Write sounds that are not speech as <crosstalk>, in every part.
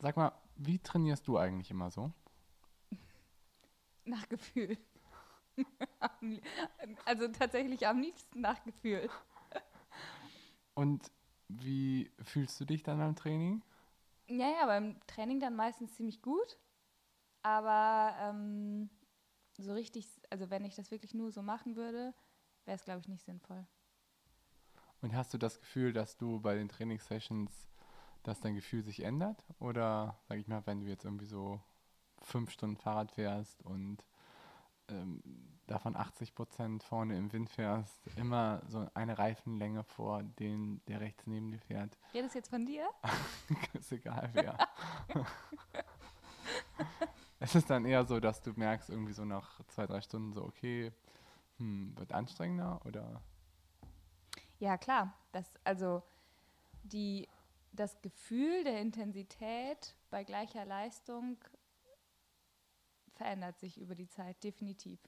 Sag mal, wie trainierst du eigentlich immer so? Nach Gefühl. <laughs> Also tatsächlich am liebsten nach Gefühl. Und wie fühlst du dich dann beim Training? Ja, ja, beim Training dann meistens ziemlich gut. Aber ähm, so richtig, also wenn ich das wirklich nur so machen würde, wäre es, glaube ich, nicht sinnvoll. Und hast du das Gefühl, dass du bei den Trainingssessions, dass dein Gefühl sich ändert? Oder, sag ich mal, wenn du jetzt irgendwie so fünf Stunden Fahrrad fährst und ähm, davon 80 Prozent vorne im Wind fährst, immer so eine Reifenlänge vor den, der rechts neben dir fährt. Redest jetzt von dir? <laughs> ist egal wer. <laughs> es ist dann eher so, dass du merkst, irgendwie so nach zwei, drei Stunden so, okay, hm, wird anstrengender oder Ja, klar. Das, also die, das Gefühl der Intensität bei gleicher Leistung verändert sich über die Zeit, definitiv.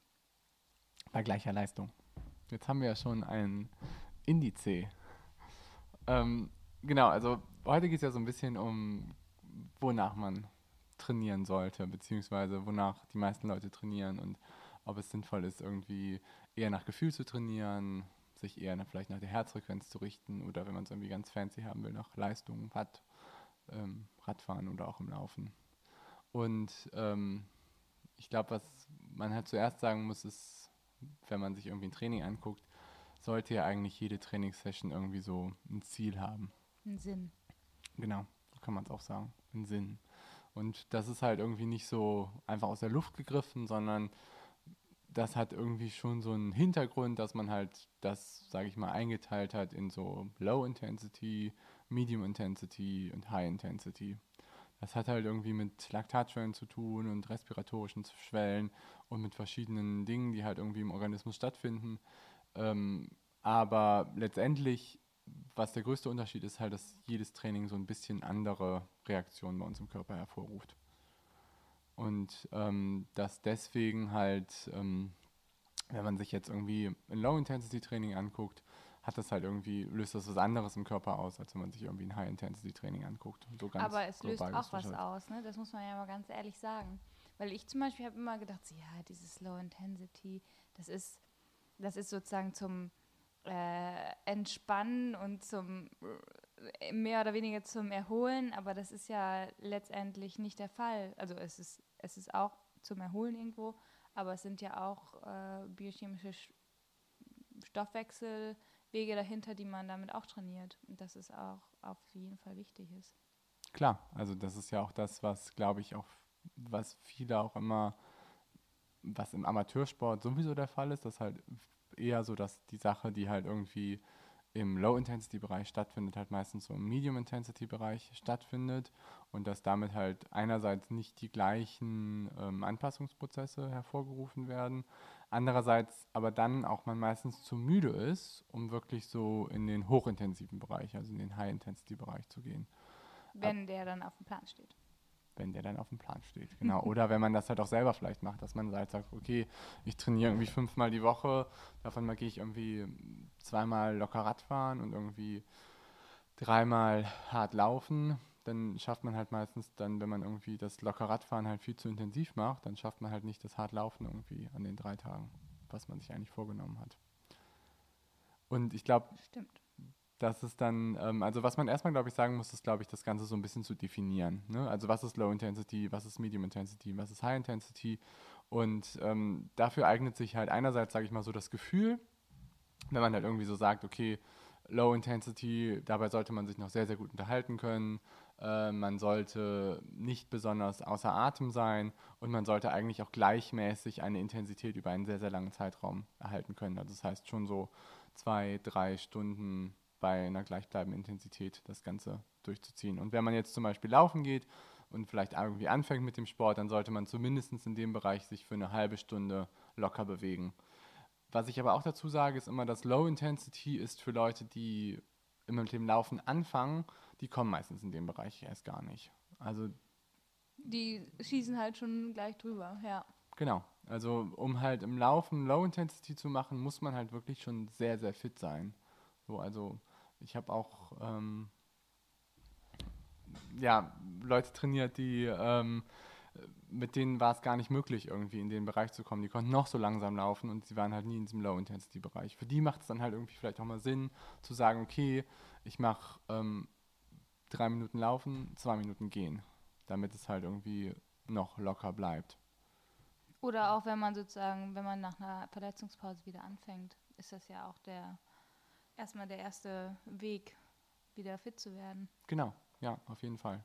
bei gleicher Leistung. Jetzt haben wir ja schon ein Indiz. Ähm, genau, also heute geht es ja so ein bisschen um, wonach man trainieren sollte, beziehungsweise wonach die meisten Leute trainieren und ob es sinnvoll ist, irgendwie eher nach Gefühl zu trainieren, sich eher nach, vielleicht nach der Herzfrequenz zu richten oder wenn man es irgendwie ganz fancy haben will, nach Leistung, Watt, ähm, Radfahren oder auch im Laufen. Und ähm, ich glaube, was man halt zuerst sagen muss, ist, wenn man sich irgendwie ein Training anguckt, sollte ja eigentlich jede Trainingssession irgendwie so ein Ziel haben. Ein Sinn. Genau, so kann man es auch sagen. Einen Sinn. Und das ist halt irgendwie nicht so einfach aus der Luft gegriffen, sondern das hat irgendwie schon so einen Hintergrund, dass man halt das, sage ich mal, eingeteilt hat in so Low Intensity, Medium Intensity und High Intensity. Das hat halt irgendwie mit Laktatschwellen zu tun und respiratorischen Schwellen und mit verschiedenen Dingen, die halt irgendwie im Organismus stattfinden. Ähm, aber letztendlich, was der größte Unterschied ist, halt, dass jedes Training so ein bisschen andere Reaktionen bei uns im Körper hervorruft. Und ähm, dass deswegen halt, ähm, wenn man sich jetzt irgendwie ein Low-Intensity-Training anguckt, hat das halt irgendwie, löst das was anderes im Körper aus, als wenn man sich irgendwie ein High-Intensity-Training anguckt. So Aber es löst auch was gesprochen. aus, ne? Das muss man ja mal ganz ehrlich sagen. Weil ich zum Beispiel habe immer gedacht, so, ja, dieses Low Intensity, das ist, das ist sozusagen zum äh, Entspannen und zum äh, mehr oder weniger zum Erholen, aber das ist ja letztendlich nicht der Fall. Also es ist, es ist auch zum Erholen irgendwo, aber es sind ja auch äh, biochemische Sch- Stoffwechselwege dahinter, die man damit auch trainiert. Und das ist auch auf jeden Fall wichtig ist. Klar, also das ist ja auch das, was, glaube ich, auch, was viele auch immer, was im Amateursport sowieso der Fall ist, dass halt eher so, dass die Sache, die halt irgendwie im Low-Intensity-Bereich stattfindet, halt meistens so im Medium-Intensity-Bereich stattfindet und dass damit halt einerseits nicht die gleichen ähm, Anpassungsprozesse hervorgerufen werden, andererseits aber dann auch man meistens zu müde ist, um wirklich so in den hochintensiven Bereich, also in den High-Intensity-Bereich zu gehen Wenn der dann auf dem Plan steht. Wenn der dann auf dem Plan steht. Genau. <laughs> Oder wenn man das halt auch selber vielleicht macht, dass man halt sagt, okay, ich trainiere irgendwie fünfmal die Woche, davon mal gehe ich irgendwie zweimal locker Radfahren und irgendwie dreimal hart laufen. Dann schafft man halt meistens dann, wenn man irgendwie das locker Radfahren halt viel zu intensiv macht, dann schafft man halt nicht das hart Laufen irgendwie an den drei Tagen, was man sich eigentlich vorgenommen hat. Und ich glaube, Stimmt. das ist dann, ähm, also was man erstmal, glaube ich, sagen muss, ist, glaube ich, das Ganze so ein bisschen zu definieren. Ne? Also was ist Low Intensity, was ist Medium Intensity, was ist High Intensity. Und ähm, dafür eignet sich halt einerseits, sage ich mal, so das Gefühl, wenn man halt irgendwie so sagt, okay, Low Intensity, dabei sollte man sich noch sehr, sehr gut unterhalten können. Äh, man sollte nicht besonders außer Atem sein und man sollte eigentlich auch gleichmäßig eine Intensität über einen sehr, sehr langen Zeitraum erhalten können. Also das heißt schon so zwei, drei Stunden bei einer gleichbleibenden Intensität das Ganze durchzuziehen. Und wenn man jetzt zum Beispiel laufen geht und vielleicht irgendwie anfängt mit dem Sport, dann sollte man zumindest in dem Bereich sich für eine halbe Stunde locker bewegen. Was ich aber auch dazu sage, ist immer, dass Low Intensity ist für Leute, die mit dem Laufen anfangen, die kommen meistens in dem Bereich erst gar nicht. Also die schießen halt schon gleich drüber, ja. Genau. Also um halt im Laufen Low Intensity zu machen, muss man halt wirklich schon sehr, sehr fit sein. So, also ich habe auch ähm, ja, Leute trainiert, die ähm, mit denen war es gar nicht möglich, irgendwie in den Bereich zu kommen. Die konnten noch so langsam laufen und sie waren halt nie in diesem Low-Intensity-Bereich. Für die macht es dann halt irgendwie vielleicht auch mal Sinn, zu sagen, okay, ich mache ähm, drei Minuten laufen, zwei Minuten gehen, damit es halt irgendwie noch locker bleibt. Oder auch wenn man sozusagen, wenn man nach einer Verletzungspause wieder anfängt, ist das ja auch der erstmal der erste Weg, wieder fit zu werden. Genau, ja, auf jeden Fall.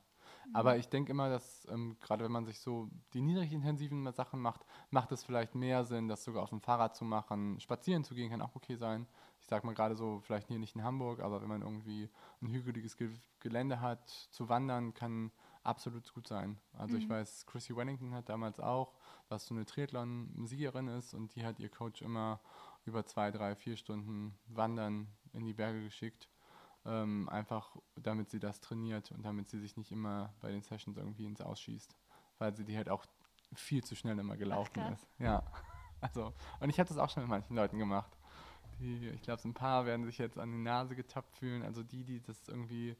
Aber ich denke immer, dass ähm, gerade wenn man sich so die niedrig intensiven Sachen macht, macht es vielleicht mehr Sinn, das sogar auf dem Fahrrad zu machen. Spazieren zu gehen kann auch okay sein. Ich sag mal gerade so, vielleicht hier nicht in Hamburg, aber wenn man irgendwie ein hügeliges Ge Gelände hat, zu wandern kann absolut gut sein. Also mhm. ich weiß, Chrissy Wellington hat damals auch, was so eine Triathlon-Siegerin ist und die hat ihr Coach immer über zwei, drei, vier Stunden Wandern in die Berge geschickt ähm, einfach damit sie das trainiert und damit sie sich nicht immer bei den Sessions irgendwie ins Ausschießt, weil sie die halt auch viel zu schnell immer gelaufen ist. Ja, <laughs> also und ich habe das auch schon mit manchen Leuten gemacht. Die, ich glaube, so ein paar werden sich jetzt an die Nase getappt fühlen. Also die, die das irgendwie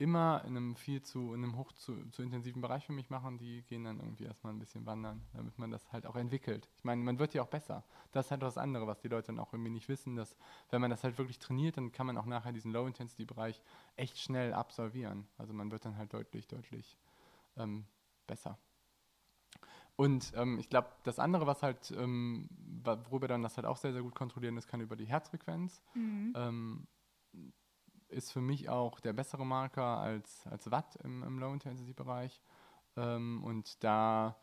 immer in einem viel zu, in einem hoch zu, zu intensiven Bereich für mich machen, die gehen dann irgendwie erstmal ein bisschen wandern, damit man das halt auch entwickelt. Ich meine, man wird ja auch besser. Das ist halt das andere, was die Leute dann auch irgendwie nicht wissen, dass wenn man das halt wirklich trainiert, dann kann man auch nachher diesen Low-Intensity-Bereich echt schnell absolvieren. Also man wird dann halt deutlich, deutlich ähm, besser. Und ähm, ich glaube, das andere, was halt, ähm, worüber dann das halt auch sehr, sehr gut kontrollieren ist, kann über die Herzfrequenz. Mhm. Ist für mich auch der bessere Marker als, als Watt im, im Low-Intensity-Bereich. Ähm, und da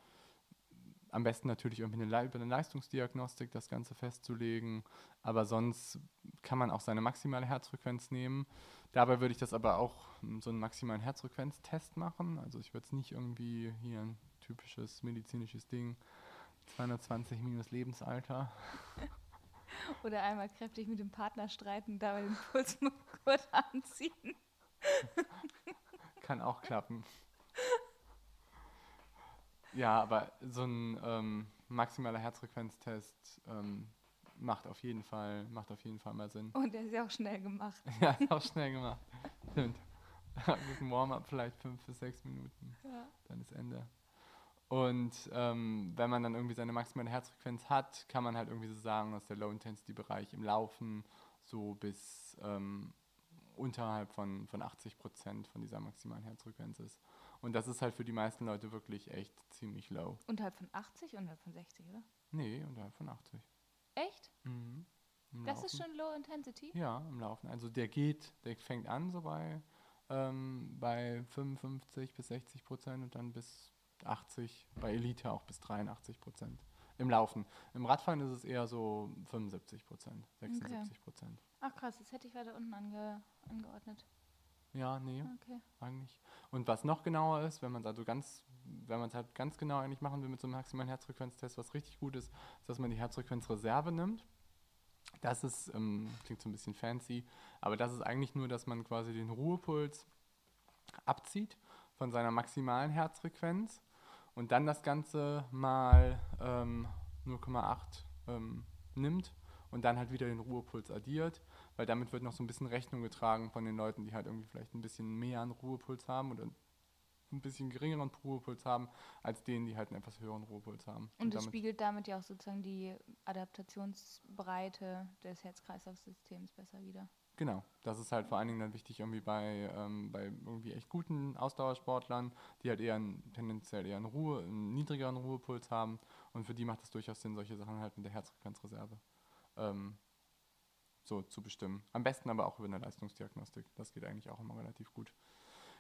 am besten natürlich irgendwie eine, über eine Leistungsdiagnostik das Ganze festzulegen. Aber sonst kann man auch seine maximale Herzfrequenz nehmen. Dabei würde ich das aber auch so einen maximalen Herzfrequenztest machen. Also ich würde es nicht irgendwie hier ein typisches medizinisches Ding, 220 minus Lebensalter. <laughs> Oder einmal kräftig mit dem Partner streiten, dabei den Puls <laughs> kurz anziehen. Kann auch klappen. Ja, aber so ein ähm, maximaler Herzfrequenztest ähm, macht auf jeden Fall, macht auf jeden Fall mal Sinn. Und der ist ja auch schnell gemacht. <laughs> ja, ist auch schnell gemacht. Stimmt. <laughs> Mit einem Warm-up vielleicht fünf bis sechs Minuten. Ja. Dann ist Ende. Und ähm, wenn man dann irgendwie seine maximale Herzfrequenz hat, kann man halt irgendwie so sagen, dass der Low-Intensity-Bereich im Laufen so bis ähm, unterhalb von, von 80 Prozent von dieser maximalen Herzfrequenz ist. Und das ist halt für die meisten Leute wirklich echt ziemlich low. Unterhalb von 80, unterhalb von 60, oder? Nee, unterhalb von 80. Echt? Mhm. Das ist schon Low Intensity? Ja, im Laufen. Also der geht, der fängt an so bei, ähm, bei 55 bis 60 Prozent und dann bis 80, bei Elite auch bis 83 Prozent im Laufen. Im Radfahren ist es eher so 75 Prozent, 76 Prozent. Okay. Ach krass, das hätte ich weiter unten ange angeordnet. Ja, nee, okay. eigentlich. Und was noch genauer ist, wenn man es also ganz, wenn man es halt ganz genau eigentlich machen will mit so einem maximalen Herzfrequenztest, was richtig gut ist, ist, dass man die Herzfrequenzreserve nimmt. Das ist, ähm, klingt so ein bisschen fancy, aber das ist eigentlich nur, dass man quasi den Ruhepuls abzieht von seiner maximalen Herzfrequenz und dann das Ganze mal ähm, 0,8 ähm, nimmt und dann halt wieder den Ruhepuls addiert, weil damit wird noch so ein bisschen Rechnung getragen von den Leuten, die halt irgendwie vielleicht ein bisschen mehr an Ruhepuls haben oder ein bisschen geringeren Ruhepuls haben, als denen, die halt einen etwas höheren Ruhepuls haben. Und, und das spiegelt damit ja auch sozusagen die Adaptationsbreite des Herz-Kreislauf-Systems besser wieder. Genau, das ist halt vor allen Dingen dann wichtig irgendwie bei, ähm, bei irgendwie echt guten Ausdauersportlern, die halt eher einen, tendenziell eher einen, Ruhe, einen niedrigeren Ruhepuls haben und für die macht es durchaus Sinn, solche Sachen halt mit der Herzfrequenzreserve ähm, so zu bestimmen. Am besten aber auch über eine Leistungsdiagnostik, das geht eigentlich auch immer relativ gut.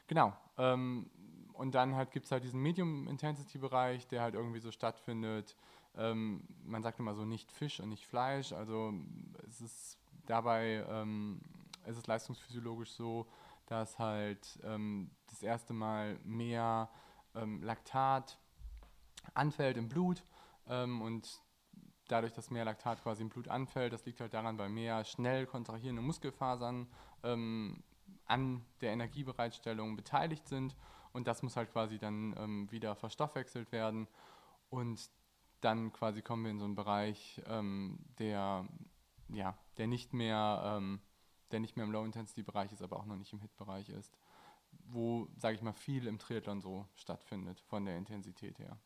Genau, ähm, und dann halt gibt es halt diesen Medium-Intensity-Bereich, der halt irgendwie so stattfindet. Ähm, man sagt immer so nicht Fisch und nicht Fleisch, also es ist dabei ähm, ist es leistungsphysiologisch so, dass halt ähm, das erste Mal mehr ähm, Laktat anfällt im Blut ähm, und dadurch, dass mehr Laktat quasi im Blut anfällt, das liegt halt daran, weil mehr schnell kontrahierende Muskelfasern ähm, an der Energiebereitstellung beteiligt sind. Und das muss halt quasi dann ähm, wieder verstoffwechselt werden. Und dann quasi kommen wir in so einen Bereich, ähm, der, ja, der nicht mehr, ähm, der nicht mehr im Low-Intensity-Bereich ist, aber auch noch nicht im Hit-Bereich ist, wo, sage ich mal, viel im Triathlon so stattfindet, von der Intensität her.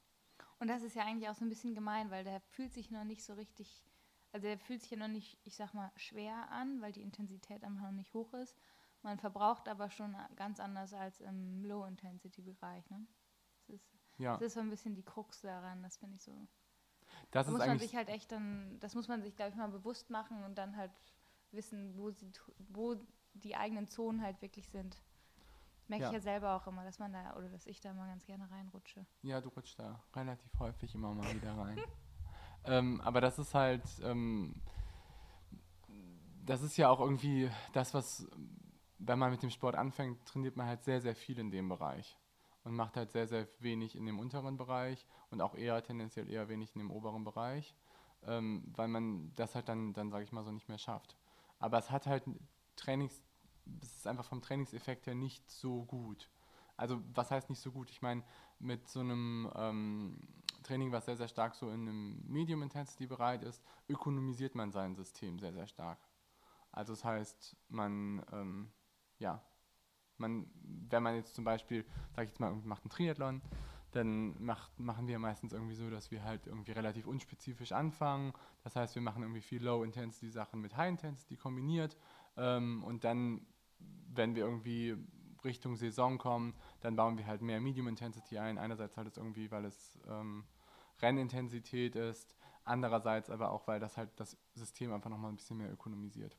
Und das ist ja eigentlich auch so ein bisschen gemein, weil der fühlt sich noch nicht so richtig, also der fühlt sich ja noch nicht, ich sag mal, schwer an, weil die Intensität einfach noch nicht hoch ist. Man verbraucht aber schon ganz anders als im Low-Intensity-Bereich. Ne? Das, ist, ja. das ist so ein bisschen die Krux daran, das finde ich so. Das da muss man sich halt echt dann, das muss man sich, glaube ich, mal bewusst machen und dann halt wissen, wo, sie, wo die eigenen Zonen halt wirklich sind. Merke ja. ich ja selber auch immer, dass man da, oder dass ich da mal ganz gerne reinrutsche. Ja, du rutschst da relativ häufig immer mal wieder rein. <laughs> ähm, aber das ist halt, ähm, das ist ja auch irgendwie das, was wenn man mit dem Sport anfängt, trainiert man halt sehr, sehr viel in dem Bereich und macht halt sehr, sehr wenig in dem unteren Bereich und auch eher tendenziell eher wenig in dem oberen Bereich, ähm, weil man das halt dann, dann sage ich mal so, nicht mehr schafft. Aber es hat halt Trainings, es ist einfach vom Trainingseffekt her nicht so gut. Also was heißt nicht so gut? Ich meine, mit so einem ähm, Training, was sehr, sehr stark so in einem Medium-Intensity-Bereich ist, ökonomisiert man sein System sehr, sehr stark. Also das heißt, man ähm, ja, man, wenn man jetzt zum Beispiel, sag ich jetzt mal, macht einen Triathlon, dann macht, machen wir meistens irgendwie so, dass wir halt irgendwie relativ unspezifisch anfangen. Das heißt, wir machen irgendwie viel Low-Intensity-Sachen mit High-Intensity kombiniert. Ähm, und dann, wenn wir irgendwie Richtung Saison kommen, dann bauen wir halt mehr Medium-Intensity ein. Einerseits halt es irgendwie, weil es ähm, Rennintensität ist. Andererseits aber auch, weil das halt das System einfach nochmal ein bisschen mehr ökonomisiert.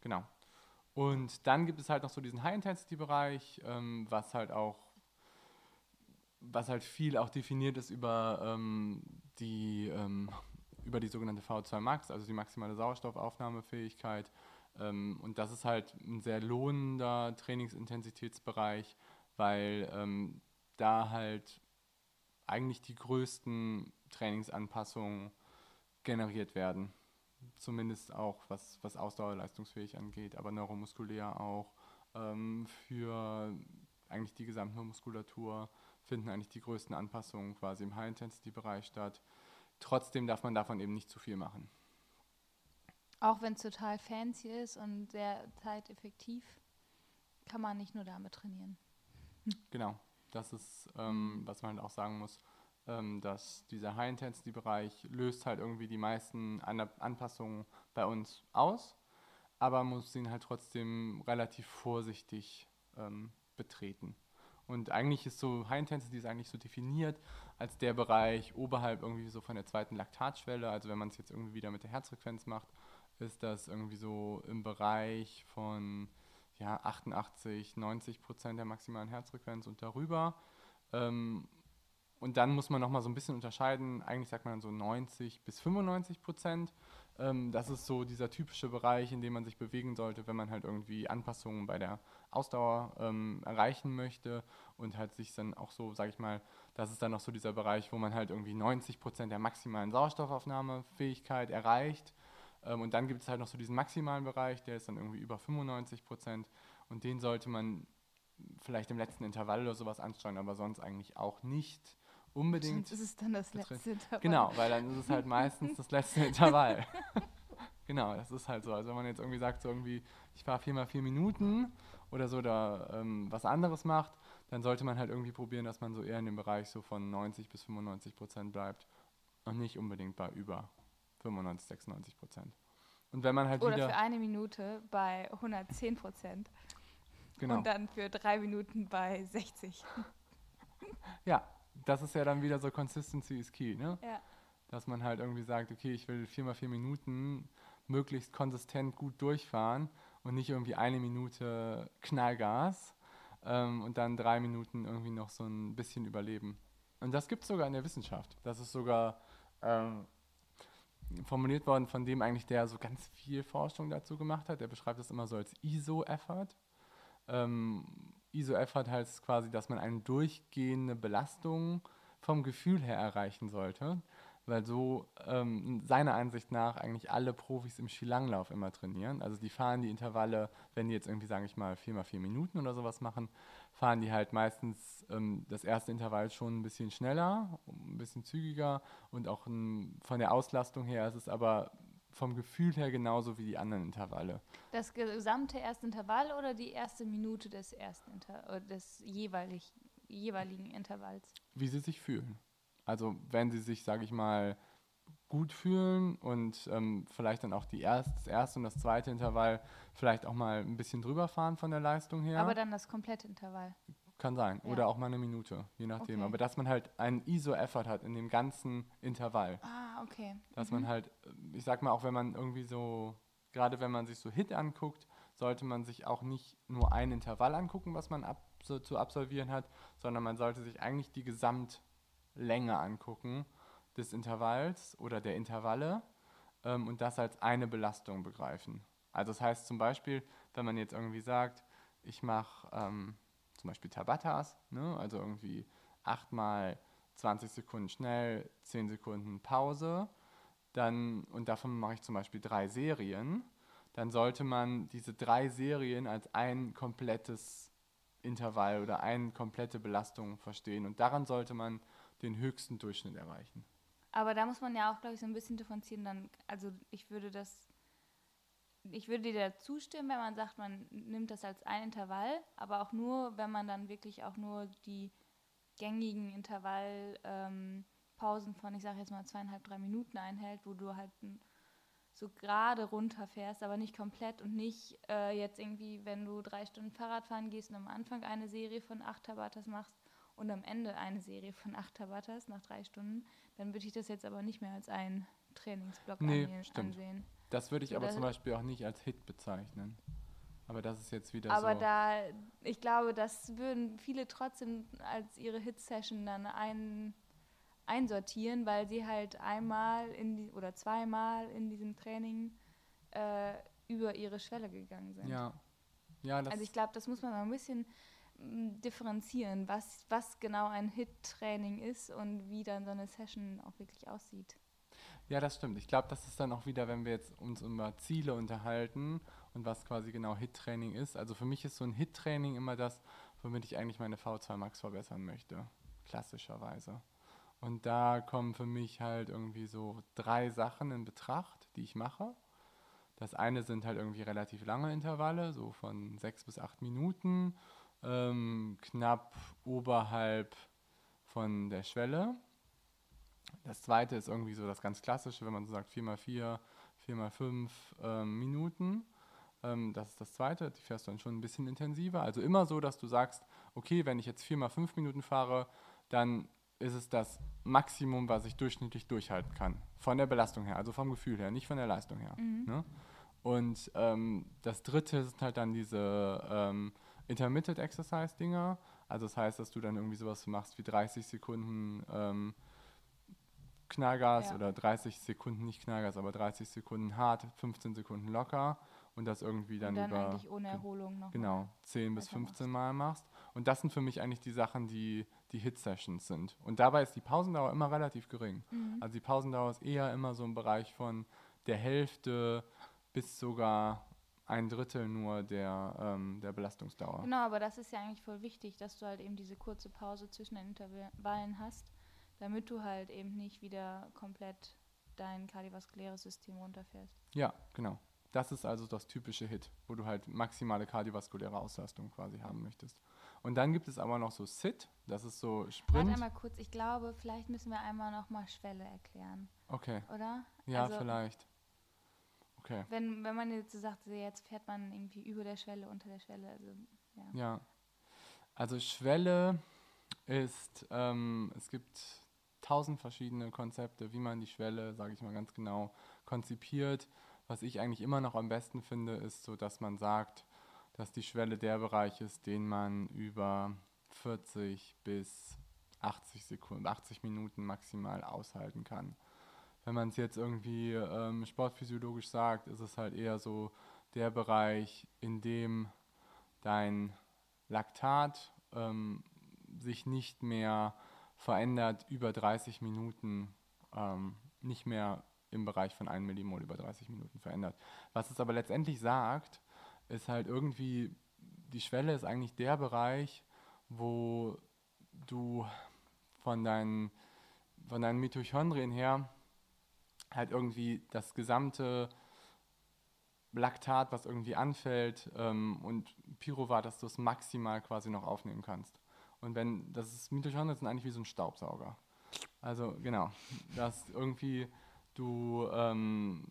Genau. Und dann gibt es halt noch so diesen High-Intensity-Bereich, ähm, was halt auch, was halt viel auch definiert ist über ähm, die, ähm, über die sogenannte VO2 Max, also die maximale Sauerstoffaufnahmefähigkeit. Ähm, und das ist halt ein sehr lohnender Trainingsintensitätsbereich, weil ähm, da halt eigentlich die größten Trainingsanpassungen generiert werden zumindest auch was, was ausdauerleistungsfähig angeht, aber neuromuskulär auch. Ähm, für eigentlich die gesamte Muskulatur finden eigentlich die größten Anpassungen quasi im High-Intensity-Bereich statt. Trotzdem darf man davon eben nicht zu viel machen. Auch wenn es total fancy ist und sehr zeiteffektiv, kann man nicht nur damit trainieren. Genau, das ist, ähm, was man halt auch sagen muss ähm, dass dieser High-Intensity-Bereich löst halt irgendwie die meisten An Anpassungen bei uns aus, aber muss ihn halt trotzdem relativ vorsichtig ähm, betreten. Und eigentlich ist so, High Intensity ist eigentlich so definiert als der Bereich oberhalb irgendwie so von der zweiten Laktatschwelle. Also wenn man es jetzt irgendwie wieder mit der Herzfrequenz macht, ist das irgendwie so im Bereich von ja, 88, 90 Prozent der maximalen Herzfrequenz und darüber. Ähm, und dann muss man nochmal so ein bisschen unterscheiden. Eigentlich sagt man so 90 bis 95 Prozent. Ähm, das ist so dieser typische Bereich, in dem man sich bewegen sollte, wenn man halt irgendwie Anpassungen bei der Ausdauer ähm, erreichen möchte und halt sich dann auch so, sage ich mal, das ist dann noch so dieser Bereich, wo man halt irgendwie 90 Prozent der maximalen Sauerstoffaufnahmefähigkeit erreicht. Ähm, und dann gibt es halt noch so diesen maximalen Bereich, der ist dann irgendwie über 95 Prozent und den sollte man vielleicht im letzten Intervall oder sowas ansteuern, aber sonst eigentlich auch nicht unbedingt. Sonst ist es dann das letzte Intervall. Genau, weil dann ist es halt meistens das letzte Intervall. <laughs> genau, das ist halt so. Also wenn man jetzt irgendwie sagt, so irgendwie, ich fahre viermal vier Minuten oder so oder ähm, was anderes macht, dann sollte man halt irgendwie probieren, dass man so eher in dem Bereich so von 90 bis 95 Prozent bleibt und nicht unbedingt bei über 95, 96 Prozent. Und wenn man halt Oder wieder für eine Minute bei 110 Prozent. Genau. Und dann für drei Minuten bei 60. ja, das ist ja dann wieder so Consistency is key, ne? Ja. Dass man halt irgendwie sagt, okay, ich will vier mal vier Minuten möglichst konsistent gut durchfahren und nicht irgendwie eine Minute Knallgas ähm, und dann drei Minuten irgendwie noch so ein bisschen überleben. Und das gibt es sogar in der Wissenschaft. Das ist sogar, ähm, formuliert worden von dem eigentlich, der so ganz viel Forschung dazu gemacht hat. Der beschreibt das immer so als ISO-Effort. Ähm, ISO-Effort heißt quasi, dass man eine durchgehende Belastung vom Gefühl her erreichen sollte, weil so ähm, seiner Ansicht nach eigentlich alle Profis im Skilanglauf immer trainieren. Also die fahren die Intervalle, wenn die jetzt irgendwie, sage ich mal, vier mal vier Minuten oder sowas machen, fahren die halt meistens ähm, das erste Intervall schon ein bisschen schneller, ein bisschen zügiger und auch ein, von der Auslastung her ist es aber vom Gefühl her genauso wie die anderen Intervalle. Das gesamte erste Intervall oder die erste Minute des ersten Inter des jeweilig, jeweiligen Intervalls? Wie sie sich fühlen. Also wenn sie sich, sage ich mal, gut fühlen und ähm, vielleicht dann auch die erst, das erste und das zweite Intervall vielleicht auch mal ein bisschen drüber fahren von der Leistung her. Aber dann das komplette Intervall. Kann sein. Ja. Oder auch mal eine Minute, je nachdem. Okay. Aber dass man halt einen ISO-Effort hat in dem ganzen Intervall. Ah, okay. Dass mhm. man halt, ich sag mal, auch wenn man irgendwie so, gerade wenn man sich so Hit anguckt, sollte man sich auch nicht nur ein Intervall angucken, was man ab, so, zu absolvieren hat, sondern man sollte sich eigentlich die Gesamtlänge angucken des Intervalls oder der Intervalle ähm, und das als eine Belastung begreifen. Also das heißt zum Beispiel, wenn man jetzt irgendwie sagt, ich mache ähm, zum Beispiel Tabatas, ne? also irgendwie achtmal 20 Sekunden schnell, 10 Sekunden Pause, dann, und davon mache ich zum Beispiel drei Serien, dann sollte man diese drei Serien als ein komplettes Intervall oder eine komplette Belastung verstehen. Und daran sollte man den höchsten Durchschnitt erreichen. Aber da muss man ja auch, glaube ich, so ein bisschen differenzieren. Dann, also ich würde das, ich würde dir da zustimmen, wenn man sagt, man nimmt das als ein Intervall, aber auch nur, wenn man dann wirklich auch nur die gängigen Intervallpausen ähm, von, ich sage jetzt mal zweieinhalb, drei Minuten einhält, wo du halt so gerade runterfährst, aber nicht komplett und nicht äh, jetzt irgendwie, wenn du drei Stunden Fahrrad fahren gehst und am Anfang eine Serie von acht Tabatas machst, und am Ende eine Serie von acht Tabatas nach drei Stunden, dann würde ich das jetzt aber nicht mehr als einen Trainingsblock nee, stimmt. Das würde ich aber zum Beispiel auch nicht als Hit bezeichnen. Aber das ist jetzt wieder aber so. Aber da, ich glaube, das würden viele trotzdem als ihre Hit-Session dann ein, einsortieren, weil sie halt einmal in die, oder zweimal in diesem Training äh, über ihre Schwelle gegangen sind. Ja. ja also ich glaube, das muss man mal ein bisschen differenzieren, was, was genau ein HIT-Training ist und wie dann so eine Session auch wirklich aussieht. Ja, das stimmt. Ich glaube, das ist dann auch wieder, wenn wir jetzt uns über Ziele unterhalten und was quasi genau HIT-Training ist. Also für mich ist so ein HIT-Training immer das, womit ich eigentlich meine V2 Max verbessern möchte, klassischerweise. Und da kommen für mich halt irgendwie so drei Sachen in Betracht, die ich mache. Das eine sind halt irgendwie relativ lange Intervalle, so von sechs bis acht Minuten ähm, knapp oberhalb von der Schwelle. Das zweite ist irgendwie so das ganz klassische, wenn man so sagt 4x4, 4x5 ähm, Minuten. Ähm, das ist das zweite, die fährst du dann schon ein bisschen intensiver. Also immer so, dass du sagst, okay, wenn ich jetzt 4x5 Minuten fahre, dann ist es das Maximum, was ich durchschnittlich durchhalten kann. Von der Belastung her, also vom Gefühl her, nicht von der Leistung her. Mhm. Ne? Und ähm, das dritte sind halt dann diese ähm, Intermittent Exercise Dinger. Also das heißt, dass du dann irgendwie sowas machst wie 30 Sekunden ähm, Knallgas ja. oder 30 Sekunden nicht Knallgas, aber 30 Sekunden hart, 15 Sekunden locker und das irgendwie dann, und dann über eigentlich ohne Erholung noch genau 10 bis 15 Mal machst. Und das sind für mich eigentlich die Sachen, die die Hit-Sessions sind. Und dabei ist die Pausendauer immer relativ gering. Mhm. Also die Pausendauer ist eher immer so im Bereich von der Hälfte bis sogar ein Drittel nur der, ähm, der Belastungsdauer. Genau, aber das ist ja eigentlich voll wichtig, dass du halt eben diese kurze Pause zwischen den Intervallen hast, damit du halt eben nicht wieder komplett dein kardiovaskuläres System runterfährst. Ja, genau. Das ist also das typische Hit, wo du halt maximale kardiovaskuläre Auslastung quasi haben möchtest. Und dann gibt es aber noch so Sit, das ist so Sprint. Warte einmal kurz, ich glaube, vielleicht müssen wir einmal nochmal Schwelle erklären. Okay. Oder? Ja, also, vielleicht. Okay. Wenn, wenn man jetzt so sagt, jetzt fährt man irgendwie über der Schwelle, unter der Schwelle. Also, ja. ja. Also Schwelle ist, ähm, es gibt tausend verschiedene Konzepte, wie man die Schwelle, sage ich mal ganz genau, konzipiert. Was ich eigentlich immer noch am besten finde, ist so, dass man sagt, dass die Schwelle der Bereich ist, den man über 40 bis 80 Sekunden, 80 Minuten maximal aushalten kann wenn man es jetzt irgendwie ähm, sportphysiologisch sagt, ist es halt eher so der Bereich, in dem dein Laktat ähm, sich nicht mehr verändert über 30 Minuten, ähm, nicht mehr im Bereich von 1 Millimol über 30 Minuten verändert. Was es aber letztendlich sagt, ist halt irgendwie, die Schwelle ist eigentlich der Bereich, wo du von deinen, von deinen Mitochondrien her halt irgendwie das gesamte Laktat, was irgendwie anfällt ähm, und Pyruvat, dass du es maximal quasi noch aufnehmen kannst. Und wenn, das ist, Mitochondrien sind eigentlich wie so ein Staubsauger. Also genau, dass irgendwie du ähm,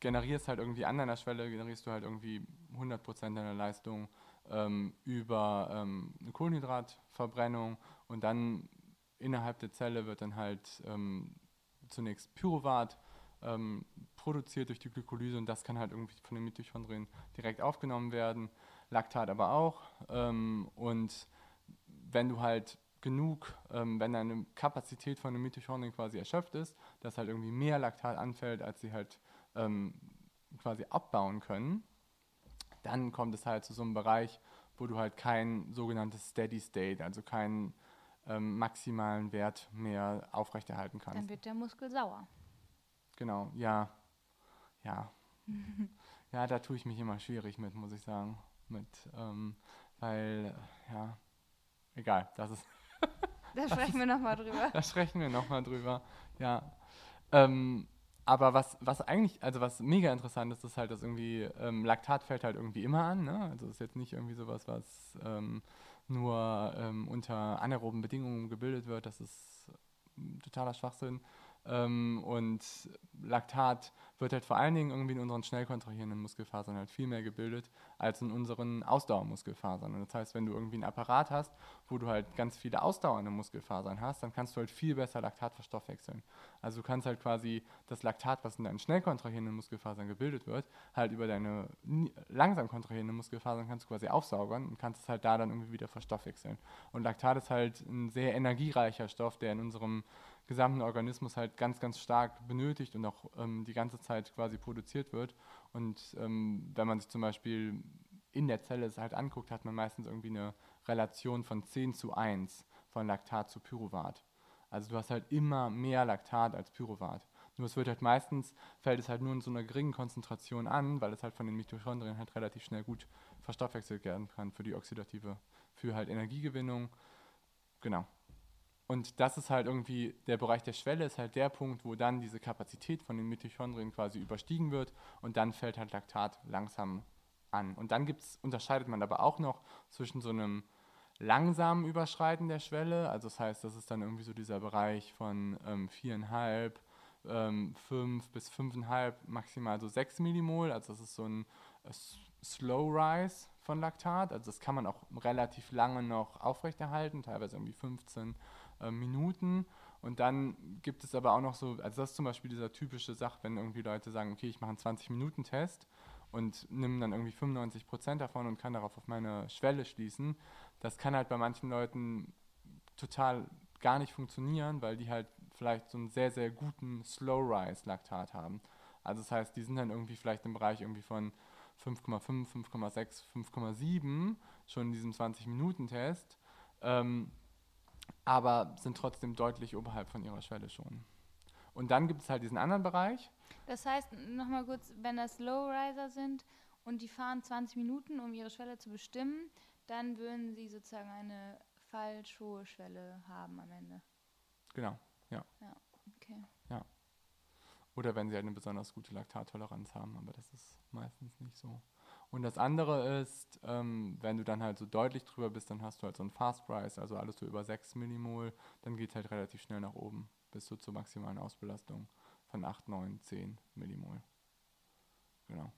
generierst halt irgendwie an deiner Schwelle, generierst du halt irgendwie 100% deiner Leistung ähm, über ähm, eine Kohlenhydratverbrennung und dann innerhalb der Zelle wird dann halt ähm, zunächst Pyruvat ähm, produziert durch die Glykolyse und das kann halt irgendwie von den Mitochondrien direkt aufgenommen werden, Laktat aber auch ähm, und wenn du halt genug, ähm, wenn deine Kapazität von den Mitochondrien quasi erschöpft ist, dass halt irgendwie mehr Laktat anfällt, als sie halt ähm, quasi abbauen können, dann kommt es halt zu so einem Bereich, wo du halt kein sogenanntes Steady State, also keinen ähm, maximalen Wert mehr aufrechterhalten kannst. Dann wird der Muskel sauer. Genau, ja. Ja. <laughs> ja, da tue ich mich immer schwierig mit, muss ich sagen. Mit, ähm, weil, ja, egal, das ist. <laughs> da sprechen wir nochmal drüber. Da sprechen wir nochmal drüber, ja. Ähm, aber was, was eigentlich, also was mega interessant ist, ist halt, dass irgendwie ähm, Laktat fällt halt irgendwie immer an. Ne? Also ist jetzt nicht irgendwie sowas, was ähm, nur ähm, unter anaeroben Bedingungen gebildet wird. Das ist totaler Schwachsinn. Ähm, und Laktat wird halt vor allen Dingen irgendwie in unseren schnell kontrahierenden Muskelfasern halt viel mehr gebildet als in unseren Ausdauermuskelfasern. Und das heißt, wenn du irgendwie einen Apparat hast, wo du halt ganz viele ausdauernde Muskelfasern hast, dann kannst du halt viel besser Laktat verstoffwechseln. Also du kannst halt quasi das Laktat, was in deinen schnell kontrahierenden Muskelfasern gebildet wird, halt über deine langsam kontrahierenden Muskelfasern kannst du quasi aufsaugern und kannst es halt da dann irgendwie wieder verstoffwechseln. Und Laktat ist halt ein sehr energiereicher Stoff, der in unserem gesamten Organismus halt ganz, ganz stark benötigt und auch ähm, die ganze Zeit quasi produziert wird. Und ähm, wenn man sich zum Beispiel in der Zelle es halt anguckt, hat man meistens irgendwie eine Relation von 10 zu 1 von Laktat zu Pyruvat. Also du hast halt immer mehr Laktat als Pyruvat. Nur es wird halt meistens, fällt es halt nur in so einer geringen Konzentration an, weil es halt von den Mitochondrien halt relativ schnell gut verstoffwechselt werden kann für die oxidative, für halt Energiegewinnung. Genau. Und das ist halt irgendwie, der Bereich der Schwelle ist halt der Punkt, wo dann diese Kapazität von den Mitochondrien quasi überstiegen wird und dann fällt halt Laktat langsam an. Und dann gibt's, unterscheidet man aber auch noch zwischen so einem langsamen Überschreiten der Schwelle, also das heißt, das ist dann irgendwie so dieser Bereich von ähm, 4,5, ähm, 5 bis 5,5, maximal so 6 Millimol, also das ist so ein äh, Slow Rise von Laktat, also das kann man auch relativ lange noch aufrechterhalten, teilweise irgendwie 15 äh, Minuten. Und dann gibt es aber auch noch so, also das ist zum Beispiel dieser typische Sach, wenn irgendwie Leute sagen, okay, ich mache einen 20-Minuten-Test und nehme dann irgendwie 95 Prozent davon und kann darauf auf meine Schwelle schließen. Das kann halt bei manchen Leuten total gar nicht funktionieren, weil die halt vielleicht so einen sehr, sehr guten Slow-Rise-Laktat haben. Also das heißt, die sind dann irgendwie vielleicht im Bereich irgendwie von 5,5, 5,6, 5,7 schon in diesem 20-Minuten-Test. Ähm, aber sind trotzdem deutlich oberhalb von ihrer Schwelle schon. Und dann gibt es halt diesen anderen Bereich. Das heißt, nochmal kurz, wenn das Lowriser sind und die fahren 20 Minuten, um ihre Schwelle zu bestimmen, dann würden sie sozusagen eine falsch hohe Schwelle haben am Ende. Genau, ja. Ja, okay. Ja. Oder wenn sie halt eine besonders gute Laktattoleranz haben, aber das ist meistens nicht so. Und das andere ist, ähm, wenn du dann halt so deutlich drüber bist, dann hast du halt so einen Fast Rise, also alles so über 6 Millimol, dann geht es halt relativ schnell nach oben, bis du zur maximalen Ausbelastung von 8, 9, 10 Millimol. Genau.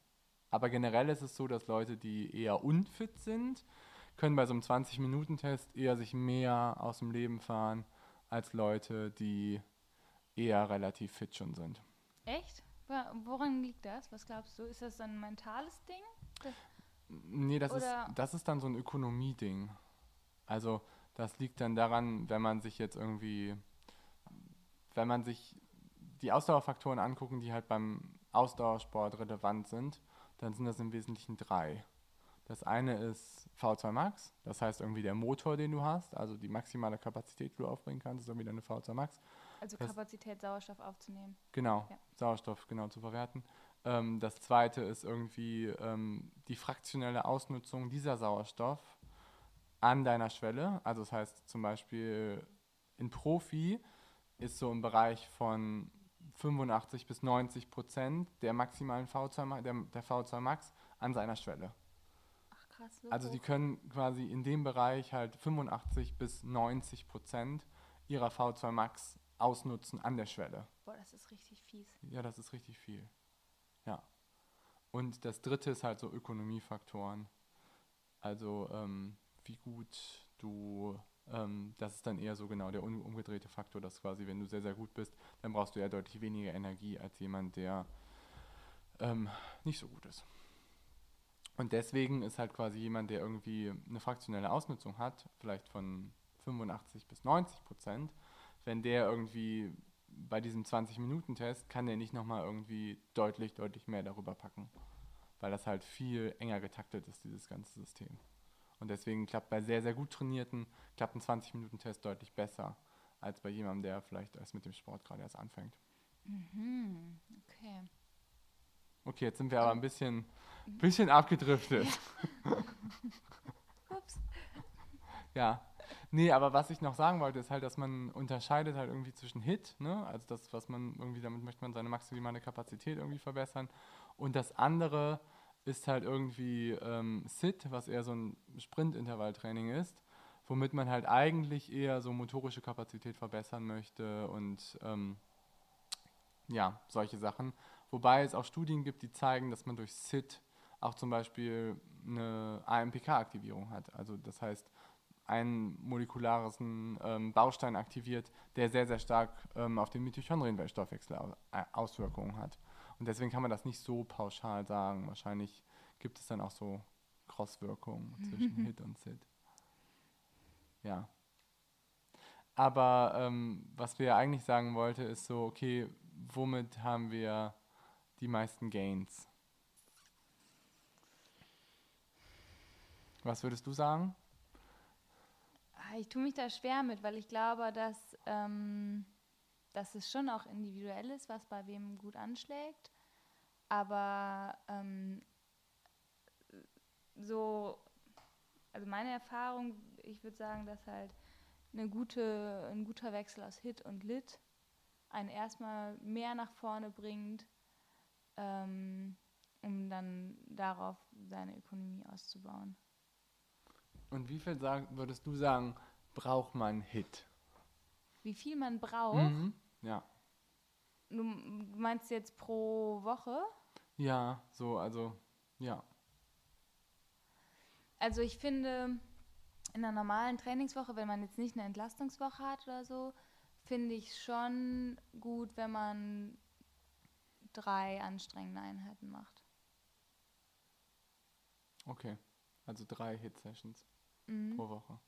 Aber generell ist es so, dass Leute, die eher unfit sind, können bei so einem 20-Minuten-Test eher sich mehr aus dem Leben fahren, als Leute, die eher relativ fit schon sind. Echt? Woran liegt das? Was glaubst du? Ist das ein mentales Ding? Nee, das ist, das ist dann so ein Ökonomie-Ding. Also das liegt dann daran, wenn man sich jetzt irgendwie, wenn man sich die Ausdauerfaktoren angucken, die halt beim Ausdauersport relevant sind, dann sind das im Wesentlichen drei. Das eine ist V2 Max, das heißt irgendwie der Motor, den du hast, also die maximale Kapazität, die du aufbringen kannst, ist irgendwie deine V2 Max. Also Kapazität, Sauerstoff aufzunehmen. Genau, Ja. Sauerstoff genau zu verwerten. Ähm, das zweite ist irgendwie ähm, die fraktionelle Ausnutzung dieser Sauerstoff an deiner Schwelle. Also das heißt zum Beispiel in Profi ist so im Bereich von 85 bis 90 Prozent der maximalen V2, Ma- der, der V2 Max an seiner Schwelle. Ach krass. So Also die können quasi in dem Bereich halt 85 bis 90 Prozent ihrer V2 Max ausnutzen an der Schwelle. Boah, das ist richtig fies. Ja, das ist richtig viel. Ja. Und das dritte ist halt so Ökonomiefaktoren. Also ähm, wie gut du, ähm, das ist dann eher so genau der umgedrehte Faktor, dass quasi, wenn du sehr, sehr gut bist, dann brauchst du ja deutlich weniger Energie als jemand, der ähm, nicht so gut ist. Und deswegen ist halt quasi jemand, der irgendwie eine fraktionelle Ausnutzung hat, vielleicht von 85 bis 90 Prozent, wenn der irgendwie bei diesem 20-Minuten-Test kann der nicht nochmal irgendwie deutlich, deutlich mehr darüber packen. Weil das halt viel enger getaktet ist, dieses ganze System. Und deswegen klappt bei sehr, sehr gut trainierten, klappt ein 20-Minuten-Test deutlich besser, als bei jemandem, der vielleicht erst mit dem Sport gerade erst anfängt. Mhm. Okay. Okay, jetzt sind wir aber ein bisschen, bisschen abgedriftet. <laughs> <laughs> Ups. Ja. Nee, aber was ich noch sagen wollte, ist halt, dass man unterscheidet halt irgendwie zwischen Hit, ne? Also das, was man irgendwie, damit möchte man seine maximale Kapazität irgendwie verbessern. Und das andere ist halt irgendwie ähm, Sit, was eher so ein Sprintintervalltraining ist, womit man halt eigentlich eher so motorische Kapazität verbessern möchte und ähm, ja, solche Sachen. Wobei es auch Studien gibt, die zeigen, dass man durch Sit auch zum Beispiel eine AMPK-Aktivierung hat. Also das heißt, einen molekularen ähm, Baustein aktiviert, der sehr, sehr stark ähm, auf den Mitochondrienstoffwechsel äh, Auswirkungen hat. Und deswegen kann man das nicht so pauschal sagen. Wahrscheinlich gibt es dann auch so Crosswirkungen zwischen <laughs> Hit und Sit. Ja. Aber ähm, was wir eigentlich sagen wollte, ist so, okay, womit haben wir die meisten Gains? Was würdest du sagen? Ich tue mich da schwer mit, weil ich glaube, dass, ähm, dass es schon auch individuell ist, was bei wem gut anschlägt. Aber ähm, so, also meine Erfahrung, ich würde sagen, dass halt eine gute, ein guter Wechsel aus Hit und Lit einen erstmal mehr nach vorne bringt, ähm, um dann darauf seine Ökonomie auszubauen. Und wie viel sag, würdest du sagen, braucht man Hit? Wie viel man braucht, Mhm. Ja. Du meinst jetzt pro Woche? Ja, so, also, ja. Also ich finde, in einer normalen Trainingswoche, wenn man jetzt nicht eine Entlastungswoche hat oder so, finde ich schon gut, wenn man drei anstrengende Einheiten macht. Okay. Also drei Hit-Sessions Mhm. pro Woche.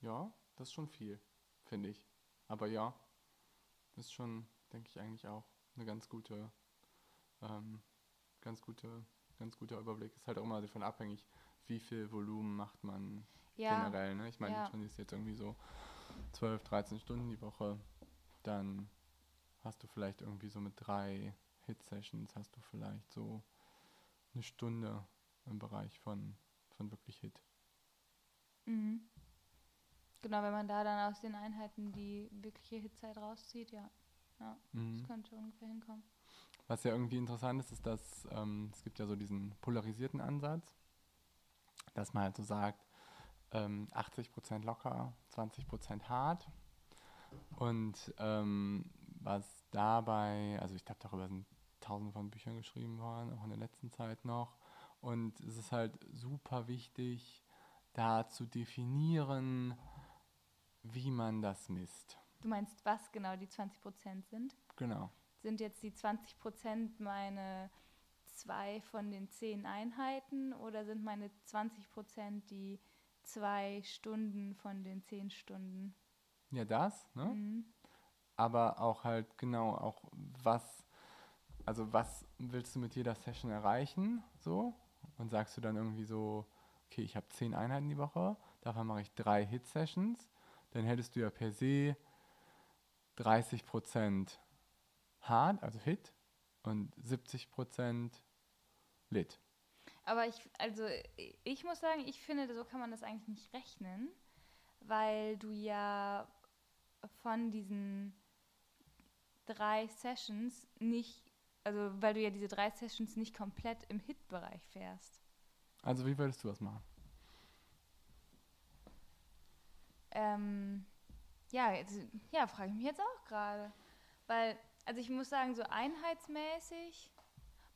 Ja, das ist schon viel, finde ich. Aber ja, ist schon, denke ich, eigentlich auch eine ganz gute, ähm, ganz gute, ganz guter Überblick. Ist halt auch immer davon abhängig, wie viel Volumen macht man Ja, generell. Ne? Ich meine, ja. du trainierst jetzt irgendwie so 12, 13 Stunden die Woche, dann hast du vielleicht irgendwie so mit drei Hit-Sessions, hast du vielleicht so eine Stunde im Bereich von, von wirklich Hit. mhm. genau, wenn man da dann aus den Einheiten die wirkliche Hitzeit rauszieht, ja, das Mhm. könnte ungefähr hinkommen. Was ja irgendwie interessant ist, ist, dass ähm, es gibt ja so diesen polarisierten Ansatz, dass man halt so sagt, ähm, 80% locker, 20% hart. Und ähm, was dabei, also ich glaube, darüber sind tausende von Büchern geschrieben worden, auch in der letzten Zeit noch. Und es ist halt super wichtig, da zu definieren, wie man das misst. Du meinst, was genau die 20% sind? Genau. Sind jetzt die 20% meine zwei von den zehn Einheiten oder sind meine 20% die zwei Stunden von den zehn Stunden? Ja, das, ne? Mhm. aber auch halt genau auch was, also was willst du mit jeder Session erreichen, so und sagst du dann irgendwie so, okay, ich habe zehn Einheiten die Woche, davon mache ich drei Hit-Sessions, dann hättest du ja per se 30% Hard, also Hit, und 70% Lit. Aber ich, also ich muss sagen, ich finde, so kann man das eigentlich nicht rechnen, weil du ja von diesen drei Sessions nicht, also weil du ja diese drei Sessions nicht komplett im Hit-Bereich fährst. Also wie würdest du das machen? Ähm, ja, jetzt, ja, frage ich mich jetzt auch gerade. Weil, also ich muss sagen, so einheitsmäßig,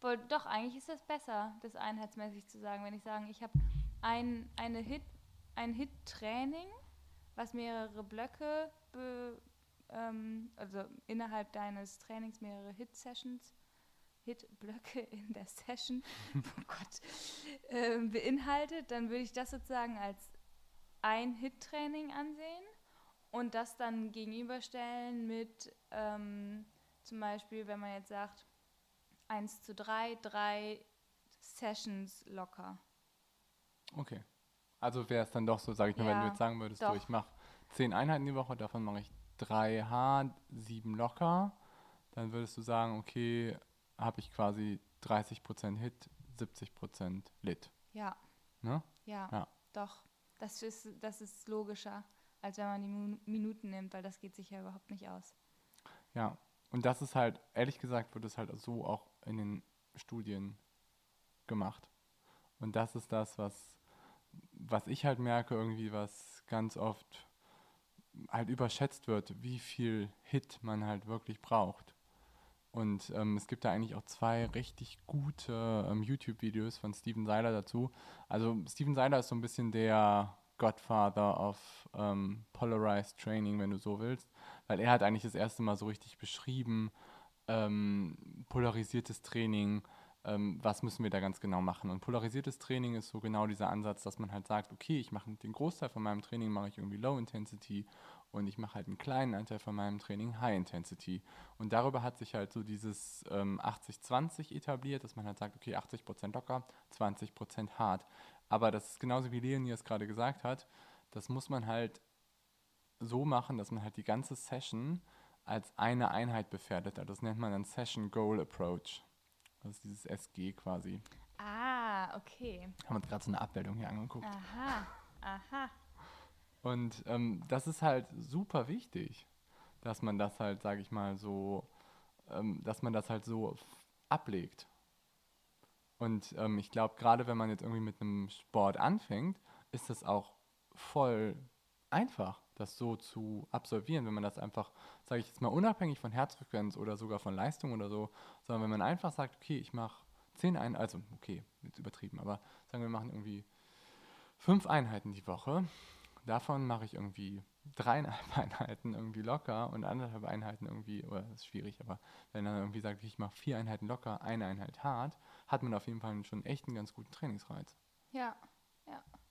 wohl, doch, eigentlich ist das besser, das einheitsmäßig zu sagen. Wenn ich sage, ich habe ein, eine Hit, ein Hit-Training, was mehrere Blöcke, be, ähm, also innerhalb deines Trainings mehrere Hit-Sessions, Hit-Blöcke in der Session, <laughs> oh Gott, ähm, beinhaltet, dann würde ich das sozusagen als ein Hit-Training ansehen und das dann gegenüberstellen mit ähm, zum Beispiel, wenn man jetzt sagt, 1 zu 3, drei Sessions locker. Okay. Also wäre es dann doch so, sage ich mal, wenn Ja, du jetzt sagen würdest, doch. so, ich mache zehn Einheiten die Woche, davon mache ich drei hart, sieben locker, dann würdest du sagen, okay, habe ich quasi 30% Hit, 70% Lit. Ja, Ne? ja, Ja. doch. Das ist, das ist logischer, als wenn man die Minuten nimmt, weil das geht sich ja überhaupt nicht aus. Ja. Und das ist halt, ehrlich gesagt, wird es halt so auch in den Studien gemacht. Und das ist das, was, was ich halt merke, irgendwie, was ganz oft halt überschätzt wird, wie viel Hit man halt wirklich braucht. Und ähm, es gibt da eigentlich auch zwei richtig gute ähm, YouTube-Videos von Steven Seiler dazu. Also Steven Seiler ist so ein bisschen der Godfather of ähm, Polarized Training, wenn du so willst, weil er hat eigentlich das erste Mal so richtig beschrieben, ähm, polarisiertes Training, ähm, was müssen wir da ganz genau machen. Und polarisiertes Training ist so genau dieser Ansatz, dass man halt sagt, okay, ich mache den Großteil von meinem Training mache ich irgendwie Low Intensity und ich mache halt einen kleinen Anteil von meinem Training High Intensity. Und darüber hat sich halt so dieses ähm, 80-20 etabliert, dass man halt sagt, okay, 80% locker, 20% hart. Aber das ist genauso wie Leonie es gerade gesagt hat, das muss man halt so machen, dass man halt die ganze Session als eine Einheit befährdet. Also Das nennt man dann Session Goal Approach. Das ist dieses SG quasi. Ah, okay. Haben uns gerade so eine Abbildung hier angeguckt. Aha, aha. Und ähm, das ist halt super wichtig, dass man das halt, sage ich mal, so, ähm, dass man das halt so ablegt. Und ähm, ich glaube, gerade wenn man jetzt irgendwie mit einem Sport anfängt, ist das auch voll einfach, das so zu absolvieren, wenn man das einfach, sage ich jetzt mal, unabhängig von Herzfrequenz oder sogar von Leistung oder so, sondern wenn man einfach sagt, okay, ich mache zehn Einheiten, also okay, jetzt übertrieben, aber sagen wir machen irgendwie fünf Einheiten die Woche, davon mache ich irgendwie dreieinhalb <laughs> Einheiten irgendwie locker und anderthalb Einheiten irgendwie, oder das ist schwierig, aber wenn man irgendwie sagt, ich mache vier Einheiten locker, eine Einheit hart, hat man auf jeden Fall schon echt einen ganz guten Trainingsreiz. Ja,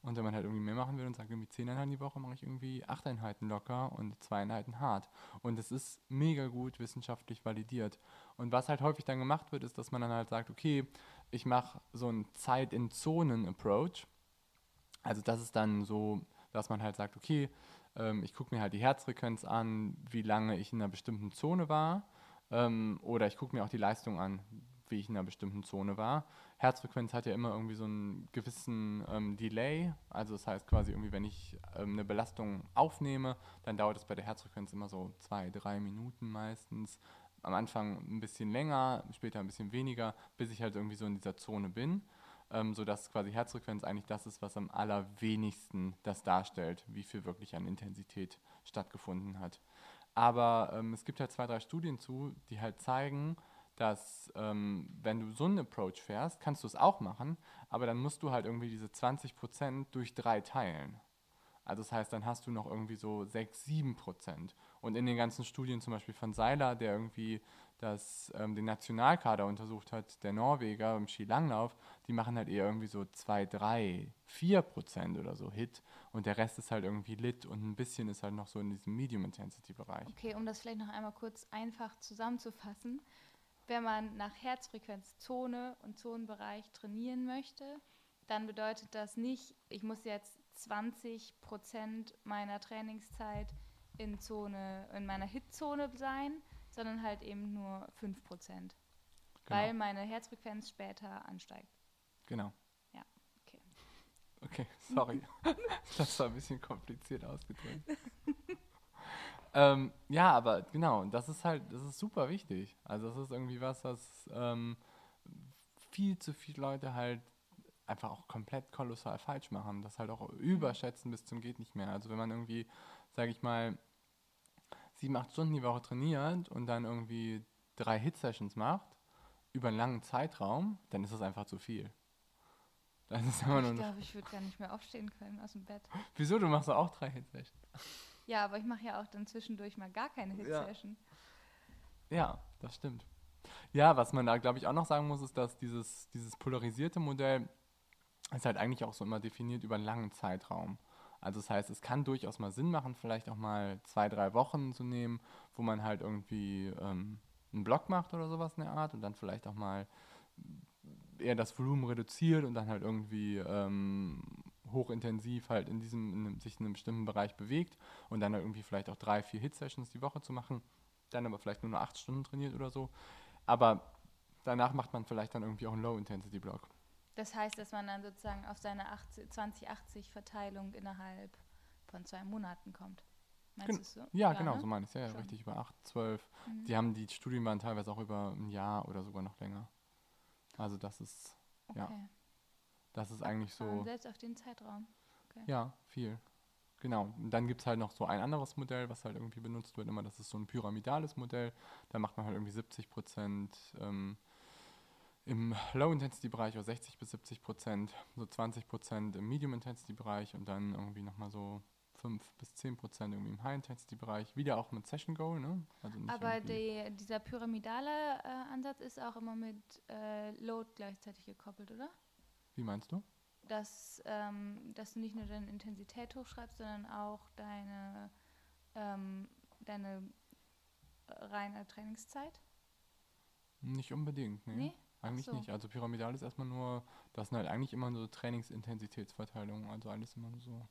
Und wenn man halt irgendwie mehr machen will und sagt, irgendwie zehn Einheiten die Woche, mache ich irgendwie acht Einheiten locker und zwei Einheiten hart. Und es ist mega gut wissenschaftlich validiert. Und was halt häufig dann gemacht wird, ist, dass man dann halt sagt, okay, ich mache so einen Zeit-in-Zonen-Approach. Also das ist dann so, dass man halt sagt, okay, ähm, ich gucke mir halt die Herzfrequenz an, wie lange ich in einer bestimmten Zone war. Ähm, oder ich gucke mir auch die Leistung an, wie ich in einer bestimmten Zone war. Herzfrequenz hat ja immer irgendwie so einen gewissen ähm, Delay. Also das heißt quasi irgendwie, wenn ich ähm, eine Belastung aufnehme, dann dauert es bei der Herzfrequenz immer so zwei, drei Minuten meistens. Am Anfang ein bisschen länger, später ein bisschen weniger, bis ich halt irgendwie so in dieser Zone bin. Ähm, sodass quasi Herzfrequenz eigentlich das ist, was am allerwenigsten das darstellt, wie viel wirklich an Intensität stattgefunden hat. Aber ähm, es gibt halt zwei, drei Studien zu, die halt zeigen, dass ähm, wenn du so einen Approach fährst, kannst du es auch machen, aber dann musst du halt irgendwie diese 20% durch drei teilen. Also das heißt, dann hast du noch irgendwie so 6, 7 Prozent. Und in den ganzen Studien zum Beispiel von Seiler, der irgendwie das, ähm, den Nationalkader untersucht hat, der Norweger im Skilanglauf, die machen halt eher irgendwie so 2, 3, 4 Prozent oder so Hit. und der Rest ist halt irgendwie lit und ein bisschen ist halt noch so in diesem Medium-Intensity-Bereich. Okay, um das vielleicht noch einmal kurz einfach zusammenzufassen. Wenn man nach Herzfrequenzzone und Zonenbereich trainieren möchte, dann bedeutet das nicht, ich muss jetzt 20 Prozent meiner Trainingszeit in Zone, in meiner Hitzone sein, sondern halt eben nur 5 Prozent. Genau. Weil meine Herzfrequenz später ansteigt. Genau. Ja, okay. Okay, <laughs> sorry. <laughs> das war ein bisschen kompliziert ausgedrückt. <laughs> ähm, ja, aber genau, das ist halt, das ist super wichtig. Also das ist irgendwie was, was ähm, viel zu viele Leute halt einfach auch komplett kolossal falsch machen. Das halt auch überschätzen bis zum geht nicht mehr. Also wenn man irgendwie, sage ich mal, sieben, acht Stunden die Woche trainiert und dann irgendwie drei Hit-Sessions macht, über einen langen Zeitraum, dann ist das einfach zu viel. Das ist immer ich glaube, ich würde gar nicht mehr aufstehen können aus dem Bett. <laughs> Wieso? Du machst auch drei Hit-Sessions. Ja, aber ich mache ja auch dann zwischendurch mal gar keine Hit-Session. Ja. ja, das stimmt. Ja, was man da, glaube ich, auch noch sagen muss, ist, dass dieses, dieses polarisierte Modell ist halt eigentlich auch so immer definiert über einen langen Zeitraum. Also das heißt, es kann durchaus mal Sinn machen, vielleicht auch mal zwei, drei Wochen zu nehmen, wo man halt irgendwie ähm, einen Block macht oder sowas in der Art und dann vielleicht auch mal eher das Volumen reduziert und dann halt irgendwie ähm, hochintensiv halt in diesem, in einem, sich in einem bestimmten Bereich bewegt und dann halt irgendwie vielleicht auch drei, vier Hit-Sessions die Woche zu machen, dann aber vielleicht nur noch acht Stunden trainiert oder so. Aber danach macht man vielleicht dann irgendwie auch einen Low-Intensity-Block. Das heißt, dass man dann sozusagen auf seine 20-80-Verteilung innerhalb von zwei Monaten kommt. Meinst du so? Ja, ja, genau, ne? so meine ich es. Ja, ja, richtig, über 8, 12. Mhm. Die haben die Studien waren teilweise auch über ein Jahr oder sogar noch länger. Also das ist, okay. ja. Das ist eigentlich so. Und selbst auf den Zeitraum. Okay. Ja, viel. Genau. Und dann gibt es halt noch so ein anderes Modell, was halt irgendwie benutzt wird immer. Das ist so ein pyramidales Modell. Da macht man halt irgendwie 70 Prozent ähm, im Low-Intensity-Bereich oder 60 bis 70 Prozent, so 20 Prozent im Medium-Intensity-Bereich und dann irgendwie nochmal so 5 bis 10 Prozent irgendwie im High-Intensity-Bereich. Wieder auch mit Session Goal, ne? Also Aber die, dieser pyramidale äh, Ansatz ist auch immer mit äh, Load gleichzeitig gekoppelt, oder? Wie meinst du? Dass, ähm, dass du nicht nur deine Intensität hochschreibst, sondern auch deine, ähm, deine äh, reine Trainingszeit? Nicht unbedingt, ne? Nee? Eigentlich so. nicht. Also pyramidal ist erstmal nur, das sind halt eigentlich immer so Trainingsintensitätsverteilungen, also alles immer nur so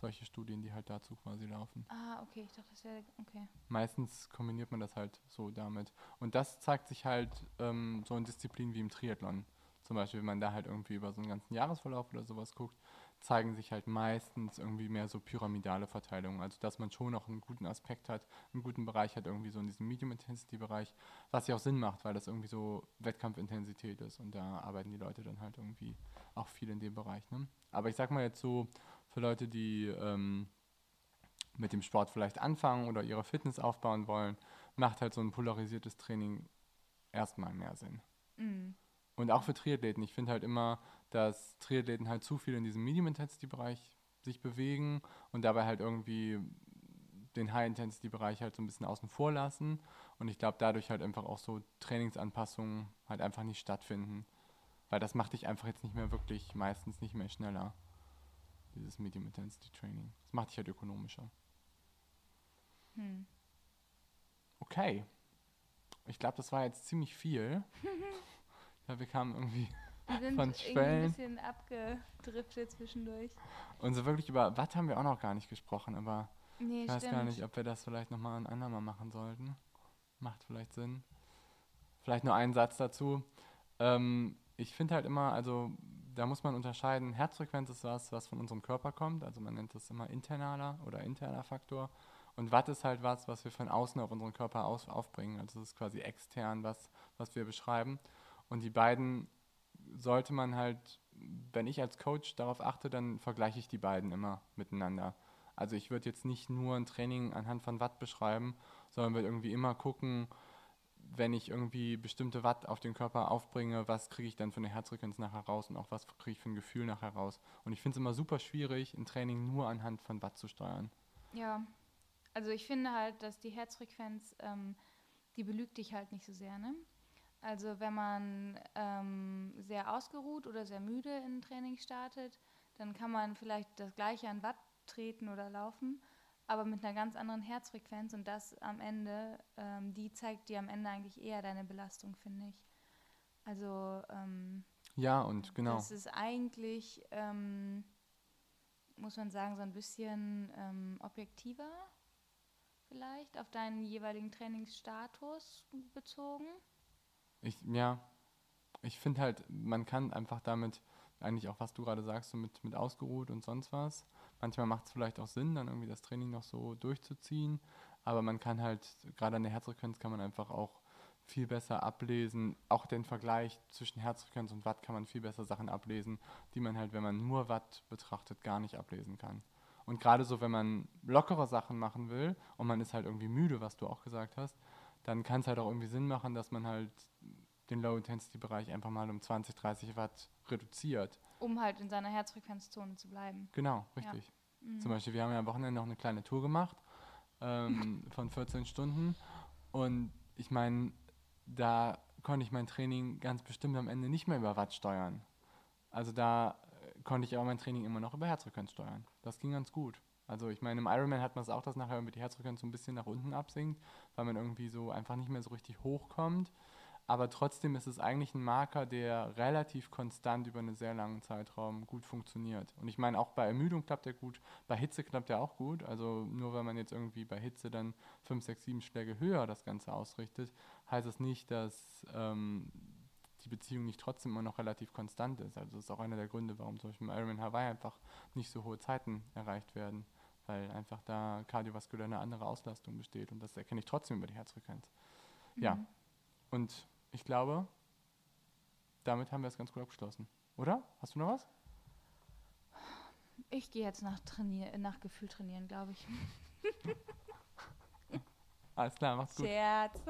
solche Studien, die halt dazu quasi laufen. Ah, okay, ich dachte, das wäre, okay. Meistens kombiniert man das halt so damit. Und das zeigt sich halt ähm, so in Disziplinen wie im Triathlon. Zum Beispiel, wenn man da halt irgendwie über so einen ganzen Jahresverlauf oder sowas guckt, zeigen sich halt meistens irgendwie mehr so pyramidale Verteilungen. Also dass man schon noch einen guten Aspekt hat, einen guten Bereich hat, irgendwie so in diesem Medium-Intensity-Bereich, was ja auch Sinn macht, weil das irgendwie so Wettkampfintensität ist und da arbeiten die Leute dann halt irgendwie auch viel in dem Bereich. Ne? Aber ich sag mal jetzt so, für Leute, die ähm, mit dem Sport vielleicht anfangen oder ihre Fitness aufbauen wollen, macht halt so ein polarisiertes Training erstmal mehr Sinn. Mhm. Und auch für Triathleten. Ich finde halt immer, dass Triathleten halt zu viel in diesem Medium-Intensity-Bereich sich bewegen und dabei halt irgendwie den High-Intensity-Bereich halt so ein bisschen außen vor lassen. Und ich glaube, dadurch halt einfach auch so Trainingsanpassungen halt einfach nicht stattfinden. Weil das macht dich einfach jetzt nicht mehr wirklich, meistens nicht mehr schneller. Dieses Medium-Intensity-Training. Das macht dich halt ökonomischer. Hm. Okay. Ich glaube, das war jetzt ziemlich viel. <laughs> Ja, wir kamen irgendwie wir sind von Schwellen. ein bisschen abgedriftet zwischendurch. Und so wirklich über Watt haben wir auch noch gar nicht gesprochen, aber nee, ich weiß stimmt. gar nicht, ob wir das vielleicht nochmal ein andermal machen sollten. Macht vielleicht Sinn. Vielleicht nur einen Satz dazu. Ähm, ich finde halt immer, also da muss man unterscheiden, Herzfrequenz ist was, was von unserem Körper kommt, also man nennt das immer internaler oder interner Faktor. Und Watt ist halt was, was wir von außen auf unseren Körper aus, aufbringen. Also das ist quasi extern was, was wir beschreiben. Und die beiden sollte man halt, wenn ich als Coach darauf achte, dann vergleiche ich die beiden immer miteinander. Also ich würde jetzt nicht nur ein Training anhand von Watt beschreiben, sondern würde irgendwie immer gucken, wenn ich irgendwie bestimmte Watt auf den Körper aufbringe, was kriege ich dann für eine Herzfrequenz nachher raus und auch was kriege ich für ein Gefühl nachher raus. Und ich finde es immer super schwierig, ein Training nur anhand von Watt zu steuern. Ja, also ich finde halt, dass die Herzfrequenz, ähm, die belügt dich halt nicht so sehr, ne? Also wenn man ähm, sehr ausgeruht oder sehr müde in ein Training startet, dann kann man vielleicht das gleiche an Watt treten oder laufen, aber mit einer ganz anderen Herzfrequenz und das am Ende, ähm, die zeigt dir am Ende eigentlich eher deine Belastung, finde ich. Also ähm, ja, und genau. Das ist eigentlich, ähm, muss man sagen, so ein bisschen ähm, objektiver vielleicht auf deinen jeweiligen Trainingsstatus bezogen. Ich, ja, ich finde halt, man kann einfach damit eigentlich auch, was du gerade sagst, so mit, mit ausgeruht und sonst was. Manchmal macht es vielleicht auch Sinn, dann irgendwie das Training noch so durchzuziehen. Aber man kann halt, gerade an der Herzfrequenz kann man einfach auch viel besser ablesen. Auch den Vergleich zwischen Herzfrequenz und Watt kann man viel besser Sachen ablesen, die man halt, wenn man nur Watt betrachtet, gar nicht ablesen kann. Und gerade so, wenn man lockere Sachen machen will und man ist halt irgendwie müde, was du auch gesagt hast, dann kann es halt auch irgendwie Sinn machen, dass man halt den Low-Intensity-Bereich einfach mal um 20, 30 Watt reduziert. Um halt in seiner Herzfrequenzzone zu bleiben. Genau, richtig. Ja. Mhm. Zum Beispiel, wir haben ja am Wochenende noch eine kleine Tour gemacht ähm, <laughs> von 14 Stunden. Und ich meine, da konnte ich mein Training ganz bestimmt am Ende nicht mehr über Watt steuern. Also da äh, konnte ich aber mein Training immer noch über Herzfrequenz steuern. Das ging ganz gut. Also ich meine, im Ironman hat man es auch, dass nachher mit die Herzfrequenz so ein bisschen nach unten absinkt, weil man irgendwie so einfach nicht mehr so richtig hochkommt aber trotzdem ist es eigentlich ein Marker, der relativ konstant über einen sehr langen Zeitraum gut funktioniert. Und ich meine, auch bei Ermüdung klappt er gut, bei Hitze klappt er auch gut. Also nur weil man jetzt irgendwie bei Hitze dann 5, 6, 7 Schläge höher das Ganze ausrichtet, heißt es das nicht, dass ähm, die Beziehung nicht trotzdem immer noch relativ konstant ist. Also das ist auch einer der Gründe, warum zum Beispiel im Ironman Hawaii einfach nicht so hohe Zeiten erreicht werden, weil einfach da kardiovaskulär eine andere Auslastung besteht und das erkenne ich trotzdem über die Herzfrequenz. Mhm. Ja, und ich glaube, damit haben wir es ganz gut abgeschlossen. Oder? Hast du noch was? Ich gehe jetzt nach, Trainier nach Gefühl trainieren, glaube ich. Alles klar, mach's gut. Scherz.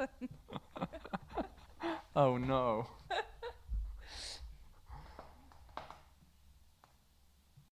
oh no.